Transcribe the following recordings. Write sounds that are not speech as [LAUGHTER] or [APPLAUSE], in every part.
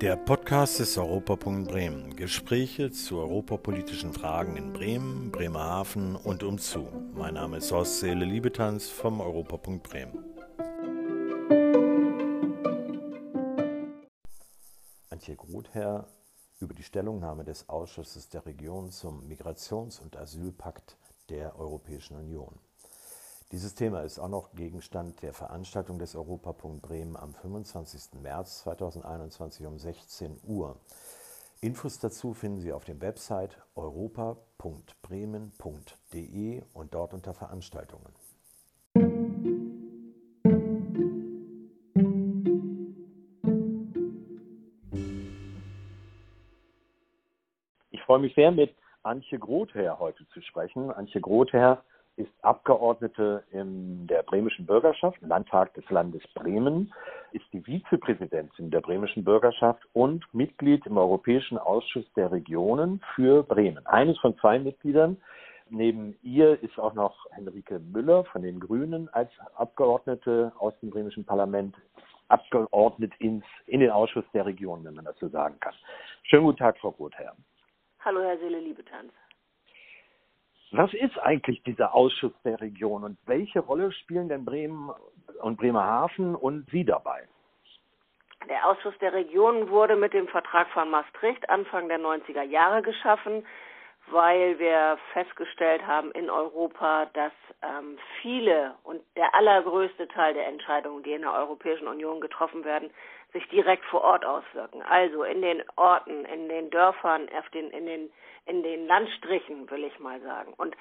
Der Podcast des Europapunkt Bremen. Gespräche zu europapolitischen Fragen in Bremen, Bremerhaven und umzu. Mein Name ist Horst Seele Liebetanz vom Europapunkt Bremen. Antje Grotherr über die Stellungnahme des Ausschusses der Region zum Migrations- und Asylpakt der Europäischen Union. Dieses Thema ist auch noch Gegenstand der Veranstaltung des Europapunkt Bremen am 25. März 2021 um 16 Uhr. Infos dazu finden Sie auf dem Website europa.bremen.de und dort unter Veranstaltungen. Ich freue mich sehr, mit Antje Grother heute zu sprechen. Antje Grother ist Abgeordnete in der bremischen Bürgerschaft, im Landtag des Landes Bremen, ist die Vizepräsidentin der bremischen Bürgerschaft und Mitglied im Europäischen Ausschuss der Regionen für Bremen. Eines von zwei Mitgliedern. Neben ihr ist auch noch Henrike Müller von den Grünen als Abgeordnete aus dem bremischen Parlament abgeordnet ins, in den Ausschuss der Regionen, wenn man das so sagen kann. Schönen guten Tag, Frau Grotherr. Hallo, Herr Seele-Liebetanz. Was ist eigentlich dieser Ausschuss der Region und welche Rolle spielen denn Bremen und Bremerhaven und Sie dabei? Der Ausschuss der Regionen wurde mit dem Vertrag von Maastricht Anfang der 90er Jahre geschaffen, weil wir festgestellt haben in Europa, dass ähm, viele und der allergrößte Teil der Entscheidungen, die in der Europäischen Union getroffen werden, sich direkt vor Ort auswirken. Also in den Orten, in den Dörfern, auf den, in, den, in den Landstrichen, will ich mal sagen. Und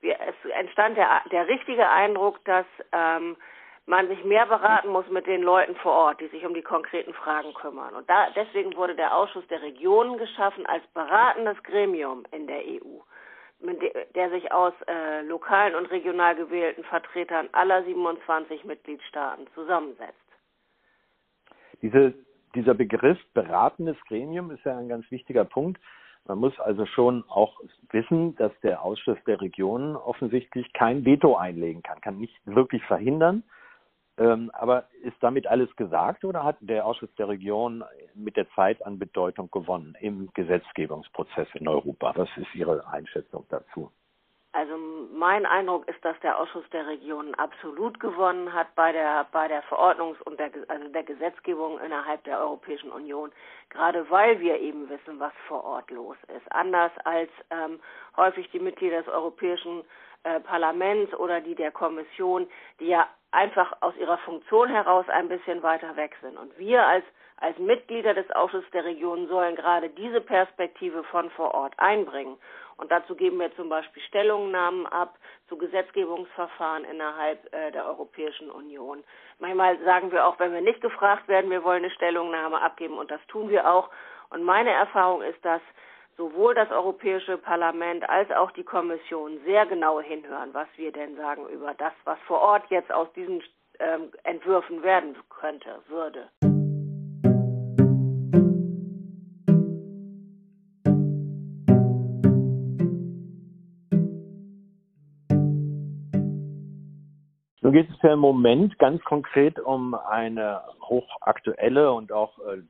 wir, es entstand der, der richtige Eindruck, dass ähm, man sich mehr beraten muss mit den Leuten vor Ort, die sich um die konkreten Fragen kümmern. Und da, deswegen wurde der Ausschuss der Regionen geschaffen als beratendes Gremium in der EU, der sich aus äh, lokalen und regional gewählten Vertretern aller 27 Mitgliedstaaten zusammensetzt. Diese, dieser Begriff beratendes Gremium ist ja ein ganz wichtiger Punkt. Man muss also schon auch wissen, dass der Ausschuss der Regionen offensichtlich kein Veto einlegen kann, kann nicht wirklich verhindern, ähm, aber ist damit alles gesagt oder hat der Ausschuss der Region mit der Zeit an Bedeutung gewonnen im Gesetzgebungsprozess in Europa? Was ist Ihre Einschätzung dazu? Also mein Eindruck ist, dass der Ausschuss der Regionen absolut gewonnen hat bei der bei der Verordnungs- und der also der Gesetzgebung innerhalb der Europäischen Union, gerade weil wir eben wissen, was vor Ort los ist. Anders als ähm, häufig die Mitglieder des Europäischen äh, Parlaments oder die der Kommission, die ja einfach aus ihrer Funktion heraus ein bisschen weiter weg sind. Und wir als, als Mitglieder des Ausschusses der Regionen sollen gerade diese Perspektive von vor Ort einbringen. Und dazu geben wir zum Beispiel Stellungnahmen ab zu Gesetzgebungsverfahren innerhalb äh, der Europäischen Union. Manchmal sagen wir auch, wenn wir nicht gefragt werden, wir wollen eine Stellungnahme abgeben und das tun wir auch. Und meine Erfahrung ist, dass sowohl das Europäische Parlament als auch die Kommission sehr genau hinhören, was wir denn sagen über das, was vor Ort jetzt aus diesen ähm, Entwürfen werden könnte, würde. Nun geht es ja im Moment ganz konkret um eine hochaktuelle und auch äh,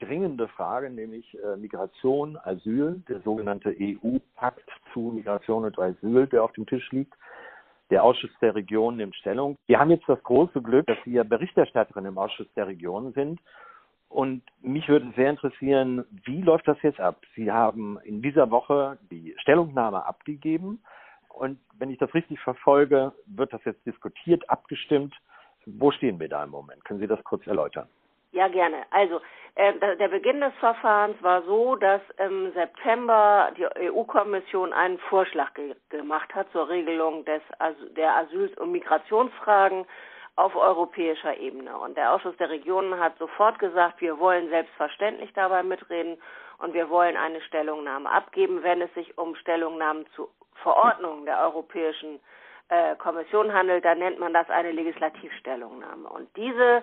dringende Frage, nämlich äh, Migration, Asyl, der sogenannte EU-Pakt zu Migration und Asyl, der auf dem Tisch liegt. Der Ausschuss der Regionen nimmt Stellung. Wir haben jetzt das große Glück, dass Sie ja Berichterstatterin im Ausschuss der Regionen sind. Und mich würde sehr interessieren, wie läuft das jetzt ab? Sie haben in dieser Woche die Stellungnahme abgegeben. Und wenn ich das richtig verfolge, wird das jetzt diskutiert, abgestimmt. Wo stehen wir da im Moment? Können Sie das kurz erläutern? Ja, gerne. Also äh, der Beginn des Verfahrens war so, dass im September die EU-Kommission einen Vorschlag ge gemacht hat zur Regelung des, der Asyl- und Migrationsfragen auf europäischer Ebene. Und der Ausschuss der Regionen hat sofort gesagt, wir wollen selbstverständlich dabei mitreden und wir wollen eine Stellungnahme abgeben, wenn es sich um Stellungnahmen zu Verordnungen der Europäischen äh, Kommission handelt, dann nennt man das eine Legislativstellungnahme. Und diese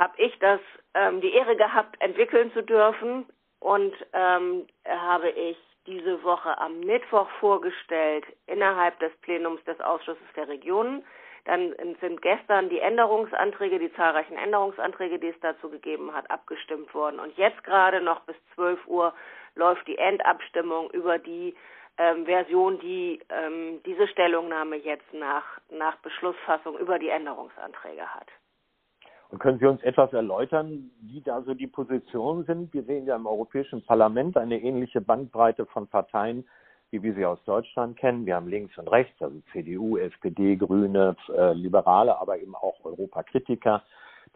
habe ich das ähm, die Ehre gehabt, entwickeln zu dürfen und ähm, habe ich diese Woche am Mittwoch vorgestellt innerhalb des Plenums des Ausschusses der Regionen. Dann sind gestern die Änderungsanträge, die zahlreichen Änderungsanträge, die es dazu gegeben hat, abgestimmt worden. Und jetzt gerade noch bis 12 Uhr läuft die Endabstimmung über die ähm, Version, die ähm, diese Stellungnahme jetzt nach, nach Beschlussfassung über die Änderungsanträge hat. Und können Sie uns etwas erläutern, wie da so die Positionen sind? Wir sehen ja im Europäischen Parlament eine ähnliche Bandbreite von Parteien, wie wir sie aus Deutschland kennen. Wir haben links und rechts, also CDU, SPD, Grüne, äh, Liberale, aber eben auch Europakritiker,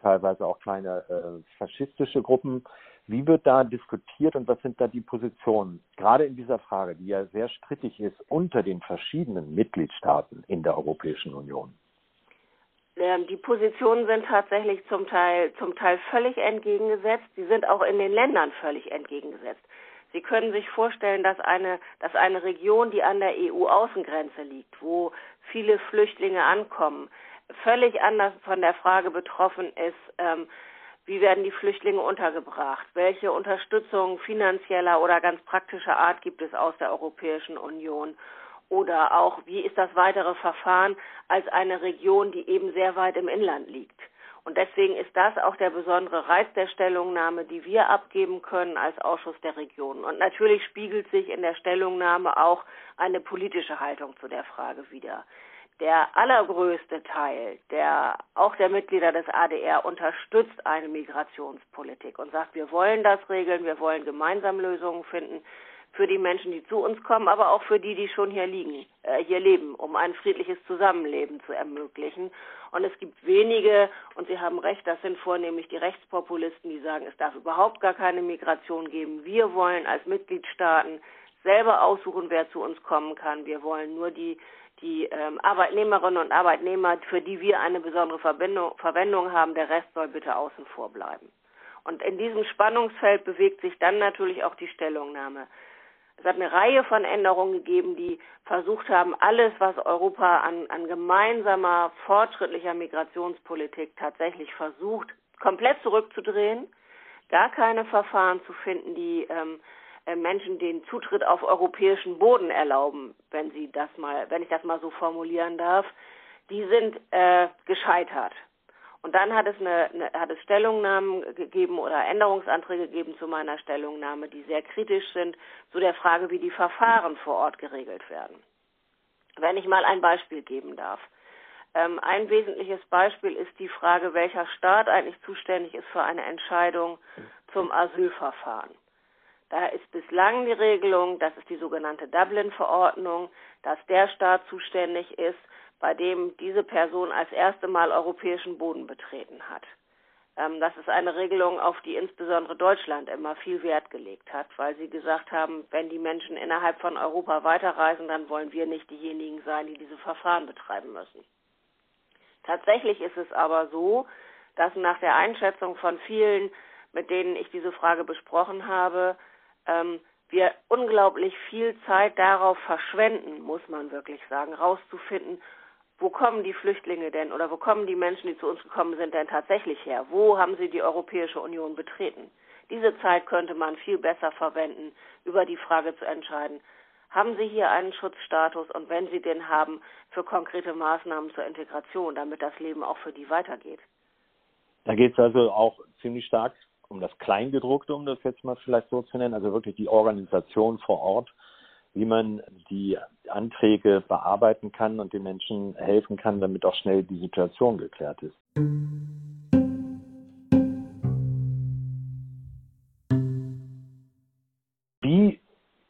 teilweise auch kleine äh, faschistische Gruppen. Wie wird da diskutiert und was sind da die Positionen, gerade in dieser Frage, die ja sehr strittig ist unter den verschiedenen Mitgliedstaaten in der Europäischen Union? Ähm, die Positionen sind tatsächlich zum Teil, zum Teil völlig entgegengesetzt. Sie sind auch in den Ländern völlig entgegengesetzt. Sie können sich vorstellen, dass eine, dass eine Region, die an der EU-Außengrenze liegt, wo viele Flüchtlinge ankommen, völlig anders von der Frage betroffen ist, ähm, wie werden die Flüchtlinge untergebracht? Welche Unterstützung finanzieller oder ganz praktischer Art gibt es aus der Europäischen Union? Oder auch, wie ist das weitere Verfahren als eine Region, die eben sehr weit im Inland liegt? Und deswegen ist das auch der besondere Reiz der Stellungnahme, die wir abgeben können als Ausschuss der Regionen. Und natürlich spiegelt sich in der Stellungnahme auch eine politische Haltung zu der Frage wider. Der allergrößte Teil der, auch der Mitglieder des ADR unterstützt eine Migrationspolitik und sagt, wir wollen das regeln, wir wollen gemeinsam Lösungen finden für die Menschen, die zu uns kommen, aber auch für die, die schon hier liegen, äh, hier leben, um ein friedliches Zusammenleben zu ermöglichen. Und es gibt wenige, und Sie haben recht, das sind vornehmlich die Rechtspopulisten, die sagen, es darf überhaupt gar keine Migration geben. Wir wollen als Mitgliedstaaten selber aussuchen, wer zu uns kommen kann. Wir wollen nur die die ähm, Arbeitnehmerinnen und Arbeitnehmer, für die wir eine besondere Verbindung, Verwendung haben, der Rest soll bitte außen vor bleiben. Und in diesem Spannungsfeld bewegt sich dann natürlich auch die Stellungnahme. Es hat eine Reihe von Änderungen gegeben, die versucht haben, alles, was Europa an, an gemeinsamer, fortschrittlicher Migrationspolitik tatsächlich versucht, komplett zurückzudrehen, gar keine Verfahren zu finden, die ähm, äh, Menschen den Zutritt auf europäischen Boden erlauben, wenn sie das mal, wenn ich das mal so formulieren darf, die sind äh, gescheitert. Und dann hat es, eine, eine, hat es Stellungnahmen gegeben oder Änderungsanträge gegeben zu meiner Stellungnahme, die sehr kritisch sind zu der Frage, wie die Verfahren vor Ort geregelt werden. Wenn ich mal ein Beispiel geben darf. Ähm, ein wesentliches Beispiel ist die Frage, welcher Staat eigentlich zuständig ist für eine Entscheidung zum Asylverfahren. Da ist bislang die Regelung, das ist die sogenannte Dublin-Verordnung, dass der Staat zuständig ist, bei dem diese Person als erste Mal europäischen Boden betreten hat. Ähm, das ist eine Regelung, auf die insbesondere Deutschland immer viel Wert gelegt hat, weil sie gesagt haben, wenn die Menschen innerhalb von Europa weiterreisen, dann wollen wir nicht diejenigen sein, die diese Verfahren betreiben müssen. Tatsächlich ist es aber so, dass nach der Einschätzung von vielen, mit denen ich diese Frage besprochen habe, ähm, wir unglaublich viel Zeit darauf verschwenden, muss man wirklich sagen, rauszufinden, wo kommen die Flüchtlinge denn oder wo kommen die Menschen, die zu uns gekommen sind, denn tatsächlich her? Wo haben sie die Europäische Union betreten? Diese Zeit könnte man viel besser verwenden, über die Frage zu entscheiden, haben Sie hier einen Schutzstatus und wenn Sie den haben, für konkrete Maßnahmen zur Integration, damit das Leben auch für die weitergeht? Da geht es also auch ziemlich stark um das Kleingedruckte, um das jetzt mal vielleicht so zu nennen, also wirklich die Organisation vor Ort wie man die Anträge bearbeiten kann und den Menschen helfen kann, damit auch schnell die Situation geklärt ist. Wie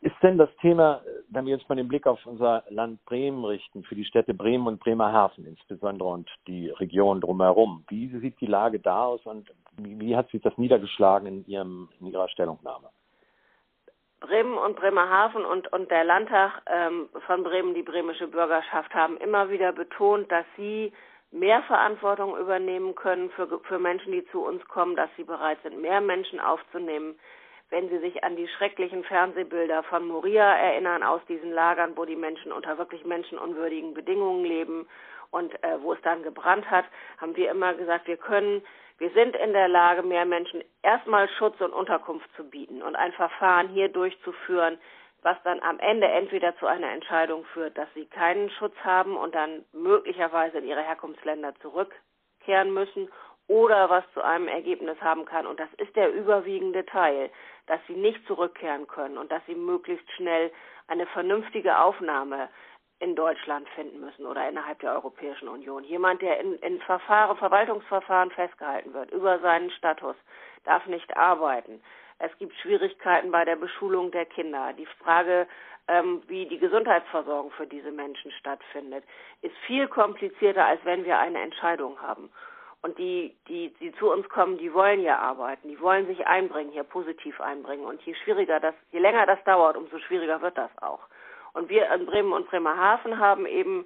ist denn das Thema, wenn wir jetzt mal den Blick auf unser Land Bremen richten, für die Städte Bremen und Bremerhaven insbesondere und die Region drumherum? Wie sieht die Lage da aus und wie, hat sich das niedergeschlagen in, Ihrem, in Ihrer Stellungnahme? Bremen und Bremerhaven und, und der Landtag ähm, von Bremen, die bremische Bürgerschaft, haben immer wieder betont, dass sie mehr Verantwortung übernehmen können für, für Menschen, die zu uns kommen, dass sie bereit sind, mehr Menschen aufzunehmen. Wenn Sie sich an die schrecklichen Fernsehbilder von Moria erinnern, aus diesen Lagern, wo die Menschen unter wirklich menschenunwürdigen Bedingungen leben und äh, wo es dann gebrannt hat, haben wir immer gesagt, wir können wir sind in der Lage, mehr Menschen erstmal Schutz und Unterkunft zu bieten und ein Verfahren hier durchzuführen, was dann am Ende entweder zu einer Entscheidung führt, dass sie keinen Schutz haben und dann möglicherweise in ihre Herkunftsländer zurückkehren müssen oder was zu einem Ergebnis haben kann, und das ist der überwiegende Teil, dass sie nicht zurückkehren können und dass sie möglichst schnell eine vernünftige Aufnahme in Deutschland finden müssen oder innerhalb der Europäischen Union. Jemand, der in, in Verfahren, Verwaltungsverfahren festgehalten wird über seinen Status, darf nicht arbeiten. Es gibt Schwierigkeiten bei der Beschulung der Kinder. Die Frage, ähm, wie die Gesundheitsversorgung für diese Menschen stattfindet, ist viel komplizierter, als wenn wir eine Entscheidung haben. Und die, die, die zu uns kommen, die wollen ja arbeiten, die wollen sich einbringen, hier positiv einbringen. Und je schwieriger das, je länger das dauert, umso schwieriger wird das auch. Und wir in Bremen und Bremerhaven haben eben,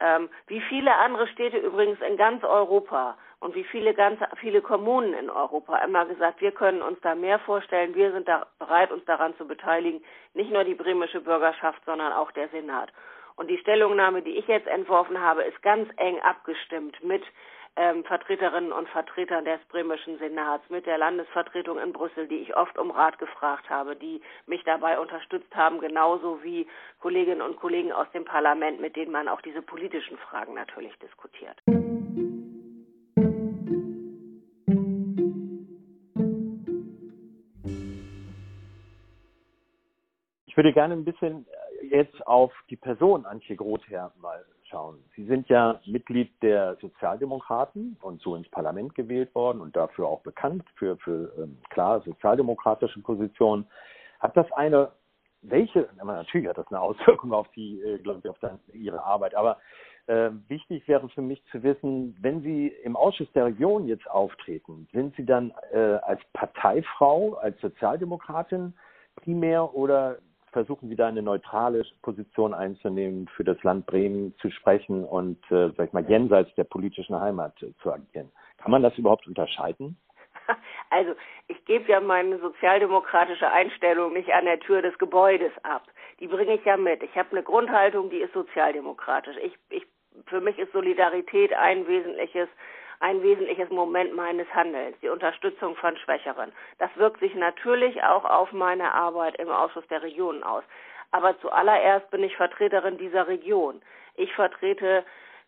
ähm, wie viele andere Städte übrigens in ganz Europa und wie viele ganz viele Kommunen in Europa immer gesagt, wir können uns da mehr vorstellen, wir sind da bereit, uns daran zu beteiligen, nicht nur die bremische Bürgerschaft, sondern auch der Senat. Und die Stellungnahme, die ich jetzt entworfen habe, ist ganz eng abgestimmt mit ähm, Vertreterinnen und Vertretern des bremischen Senats, mit der Landesvertretung in Brüssel, die ich oft um Rat gefragt habe, die mich dabei unterstützt haben, genauso wie Kolleginnen und Kollegen aus dem Parlament, mit denen man auch diese politischen Fragen natürlich diskutiert. Ich würde gerne ein bisschen jetzt auf die Person Antje Grother mal schauen. Sie sind ja Mitglied der Sozialdemokraten und so ins Parlament gewählt worden und dafür auch bekannt für, für ähm, klar sozialdemokratische Positionen. Hat das eine, welche, natürlich hat das eine Auswirkung auf die, äh, glaube ich, auf dann, Ihre Arbeit, aber äh, wichtig wäre für mich zu wissen, wenn Sie im Ausschuss der Region jetzt auftreten, sind Sie dann äh, als Parteifrau, als Sozialdemokratin primär oder versuchen Sie da eine neutrale Position einzunehmen, für das Land Bremen zu sprechen und, äh, sag ich mal, jenseits der politischen Heimat äh, zu agieren. Kann man das überhaupt unterscheiden? [LAUGHS] Also, ich gebe ja meine sozialdemokratische Einstellung nicht an der Tür des Gebäudes ab. Die bringe ich ja mit. Ich habe eine Grundhaltung, die ist sozialdemokratisch. Ich, ich, für mich ist Solidarität ein wesentliches ein wesentliches Moment meines Handelns, die Unterstützung von Schwächeren. Das wirkt sich natürlich auch auf meine Arbeit im Ausschuss der Regionen aus. Aber zuallererst bin ich Vertreterin dieser Region. Ich vertrete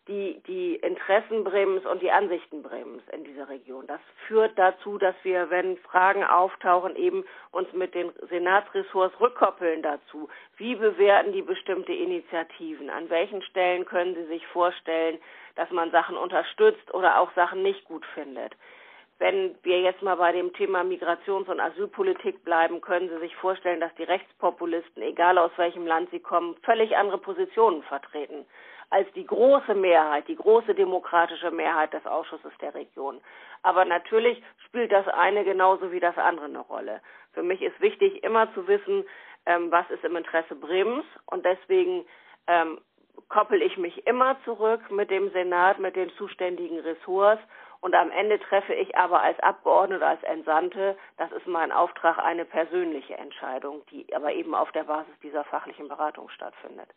die, die Interessen Bremens und die Ansichten Bremens in dieser Region. Das führt dazu, dass wir, wenn Fragen auftauchen, eben uns mit den Senatsressorts rückkoppeln dazu. Wie bewerten die bestimmte Initiativen? An welchen Stellen können Sie sich vorstellen, dass man Sachen unterstützt oder auch Sachen nicht gut findet? Wenn wir jetzt mal bei dem Thema Migrations- und Asylpolitik bleiben, können Sie sich vorstellen, dass die Rechtspopulisten, egal aus welchem Land sie kommen, völlig andere Positionen vertreten als die große Mehrheit, die große demokratische Mehrheit des Ausschusses der Region. Aber natürlich spielt das eine genauso wie das andere eine Rolle. Für mich ist wichtig, immer zu wissen, ähm, was ist im Interesse Bremens und deswegen ähm, koppel ich mich immer zurück mit dem Senat, mit den zuständigen Ressorts und am Ende treffe ich aber als Abgeordnete, als Entsandte, das ist mein Auftrag, eine persönliche Entscheidung, die aber eben auf der Basis dieser fachlichen Beratung stattfindet.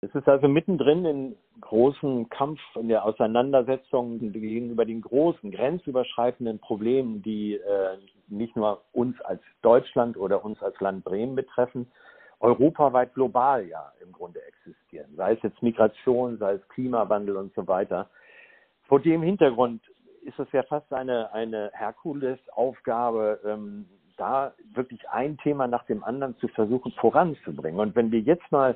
Es ist also mittendrin in großen Kampf, in der Auseinandersetzung gegenüber den großen, grenzüberschreitenden Problemen, die äh, nicht nur uns als Deutschland oder uns als Land Bremen betreffen, europaweit global ja im Grunde existieren. Sei es jetzt Migration, sei es Klimawandel und so weiter. Vor dem Hintergrund ist es ja fast eine, eine Herkulesaufgabe, ähm, da wirklich ein Thema nach dem anderen zu versuchen voranzubringen. Und wenn wir jetzt mal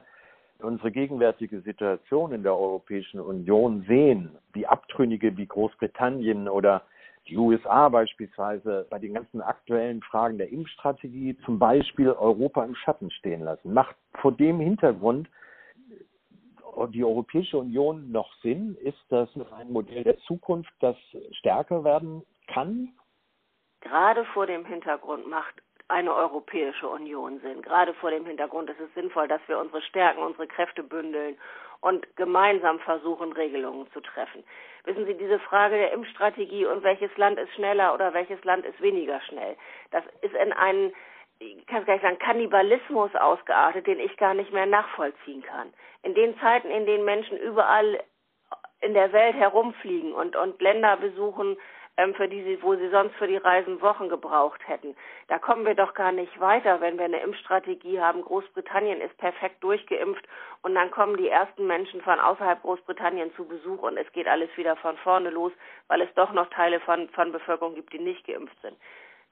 unsere gegenwärtige Situation in der Europäischen Union sehen, wie Abtrünnige wie Großbritannien oder die USA beispielsweise bei den ganzen aktuellen Fragen der Impfstrategie zum Beispiel Europa im Schatten stehen lassen. Macht vor dem Hintergrund die Europäische Union noch Sinn? Ist das ein Modell der Zukunft, das stärker werden kann? Gerade vor dem Hintergrund macht eine Europäische Union sind. Gerade vor dem Hintergrund ist es sinnvoll, dass wir unsere Stärken, unsere Kräfte bündeln und gemeinsam versuchen, Regelungen zu treffen. Wissen Sie, diese Frage der Impfstrategie und welches Land ist schneller oder welches Land ist weniger schnell, das ist in einen ich kann es gar nicht sagen, Kannibalismus ausgeartet, den ich gar nicht mehr nachvollziehen kann. In den Zeiten, in denen Menschen überall in der Welt herumfliegen und, und Länder besuchen, ähm, für die sie, wo sie sonst für die Reisen Wochen gebraucht hätten. Da kommen wir doch gar nicht weiter, wenn wir eine Impfstrategie haben. Großbritannien ist perfekt durchgeimpft und dann kommen die ersten Menschen von außerhalb Großbritannien zu Besuch und es geht alles wieder von vorne los, weil es doch noch Teile von, von Bevölkerung gibt, die nicht geimpft sind.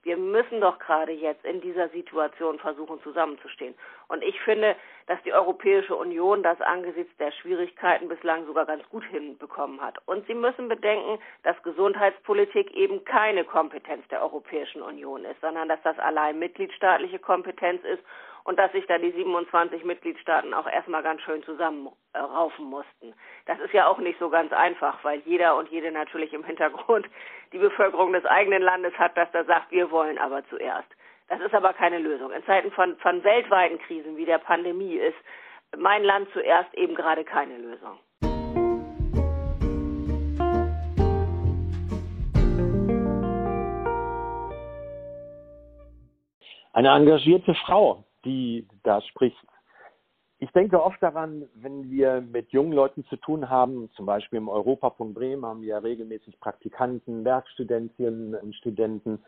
Wir müssen doch gerade jetzt in dieser Situation versuchen zusammenzustehen. Und ich finde, dass die Europäische Union das angesichts der Schwierigkeiten bislang sogar ganz gut hinbekommen hat. Und Sie müssen bedenken, dass Gesundheitspolitik eben keine Kompetenz der Europäischen Union ist, sondern dass das allein mitgliedstaatliche Kompetenz ist und dass sich da die 27 Mitgliedstaaten auch erstmal ganz schön zusammenraufen mussten. Das ist ja auch nicht so ganz einfach, weil jeder und jede natürlich im Hintergrund [LAUGHS] die Bevölkerung des eigenen Landes hat, dass da sagt, wir wollen aber zuerst. Das ist aber keine Lösung. In Zeiten von, von weltweiten Krisen wie der Pandemie ist mein Land zuerst eben gerade keine Lösung. Eine engagierte Frau, die da spricht. Ich denke oft daran, wenn wir mit jungen Leuten zu tun haben, zum Beispiel im Europapunkt Bremen haben wir ja regelmäßig Praktikanten, Werkstudentinnen und Studenten.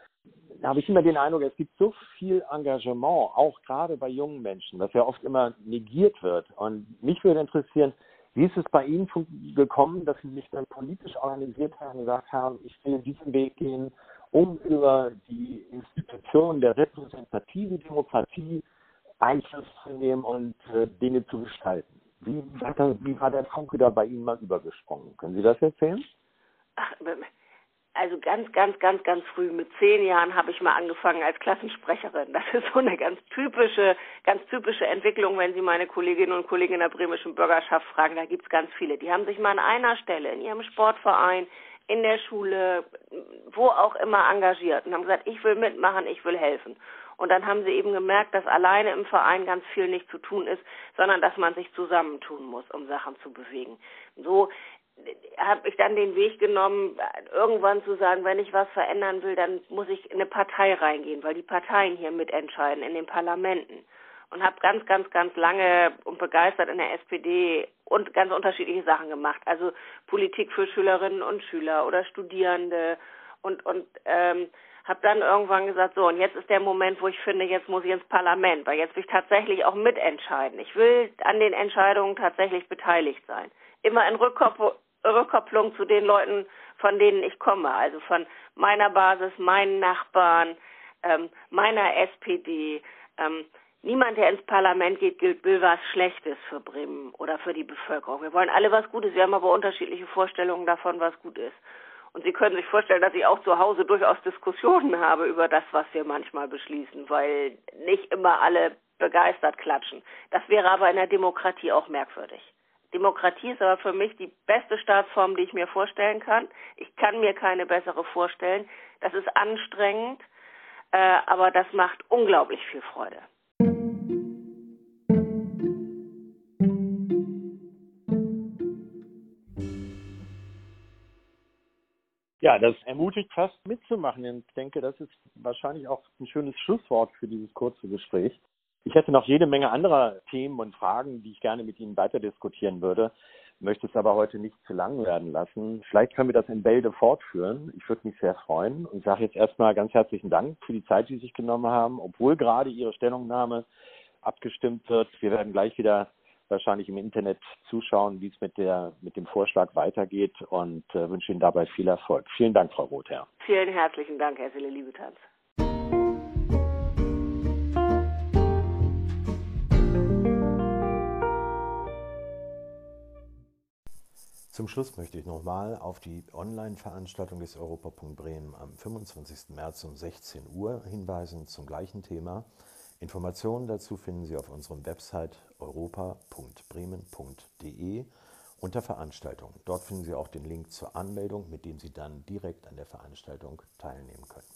Da habe ich immer den Eindruck, es gibt so viel Engagement, auch gerade bei jungen Menschen, was ja oft immer negiert wird. Und mich würde interessieren, wie ist es bei Ihnen gekommen, dass Sie sich dann politisch organisiert haben und gesagt haben, ich will diesen Weg gehen, um über die Institution der repräsentativen Demokratie Einfluss zu nehmen und äh, Dinge zu gestalten. Wie, wie war der Funke da bei Ihnen mal übergesprungen? Können Sie das erzählen? Also ganz, ganz, ganz, ganz früh, mit zehn Jahren habe ich mal angefangen als Klassensprecherin. Das ist so eine ganz typische, ganz typische Entwicklung, wenn Sie meine Kolleginnen und Kollegen in der bremischen Bürgerschaft fragen. Da gibt es ganz viele. Die haben sich mal an einer Stelle in ihrem Sportverein, in der Schule, wo auch immer engagiert und haben gesagt, ich will mitmachen, ich will helfen. Und dann haben sie eben gemerkt, dass alleine im Verein ganz viel nicht zu tun ist, sondern dass man sich zusammentun muss, um Sachen zu bewegen. So habe ich dann den Weg genommen, irgendwann zu sagen, wenn ich was verändern will, dann muss ich in eine Partei reingehen, weil die Parteien hier mitentscheiden in den Parlamenten. Und habe ganz, ganz, ganz lange und begeistert in der SPD und ganz unterschiedliche Sachen gemacht. Also Politik für Schülerinnen und Schüler oder Studierende und und ähm, habe dann irgendwann gesagt, so, und jetzt ist der Moment, wo ich finde, jetzt muss ich ins Parlament, weil jetzt will ich tatsächlich auch mitentscheiden. Ich will an den Entscheidungen tatsächlich beteiligt sein. Immer in Rückkopplung, Rückkopplung zu den Leuten, von denen ich komme, also von meiner Basis, meinen Nachbarn, ähm, meiner SPD. Ähm, niemand, der ins Parlament geht, will was Schlechtes für Bremen oder für die Bevölkerung. Wir wollen alle was Gutes, wir haben aber unterschiedliche Vorstellungen davon, was gut ist. Und Sie können sich vorstellen, dass ich auch zu Hause durchaus Diskussionen habe über das, was wir manchmal beschließen, weil nicht immer alle begeistert klatschen. Das wäre aber in der Demokratie auch merkwürdig. Demokratie ist aber für mich die beste Staatsform, die ich mir vorstellen kann. Ich kann mir keine bessere vorstellen. Das ist anstrengend, äh, aber das macht unglaublich viel Freude. Ja, das ermutigt fast mitzumachen. Ich denke, das ist wahrscheinlich auch ein schönes Schlusswort für dieses kurze Gespräch. Ich hätte noch jede Menge anderer Themen und Fragen, die ich gerne mit Ihnen weiter diskutieren würde, möchte es aber heute nicht zu lang werden lassen. Vielleicht können wir das in Bälde fortführen. Ich würde mich sehr freuen und sage jetzt erstmal ganz herzlichen Dank für die Zeit, die Sie sich genommen haben, obwohl gerade Ihre Stellungnahme abgestimmt wird. Wir werden gleich wieder wahrscheinlich im Internet zuschauen, wie es mit der mit dem Vorschlag weitergeht und äh, wünsche Ihnen dabei viel Erfolg. Vielen Dank, Frau Rother. Vielen herzlichen Dank, Herr Sille Liebetanz. Zum Schluss möchte ich nochmal auf die Online-Veranstaltung des Europapunkt Bremen am 25. März um 16 Uhr hinweisen zum gleichen Thema. Informationen dazu finden Sie auf unserem Website europa.bremen.de unter Veranstaltungen. Dort finden Sie auch den Link zur Anmeldung, mit dem Sie dann direkt an der Veranstaltung teilnehmen können.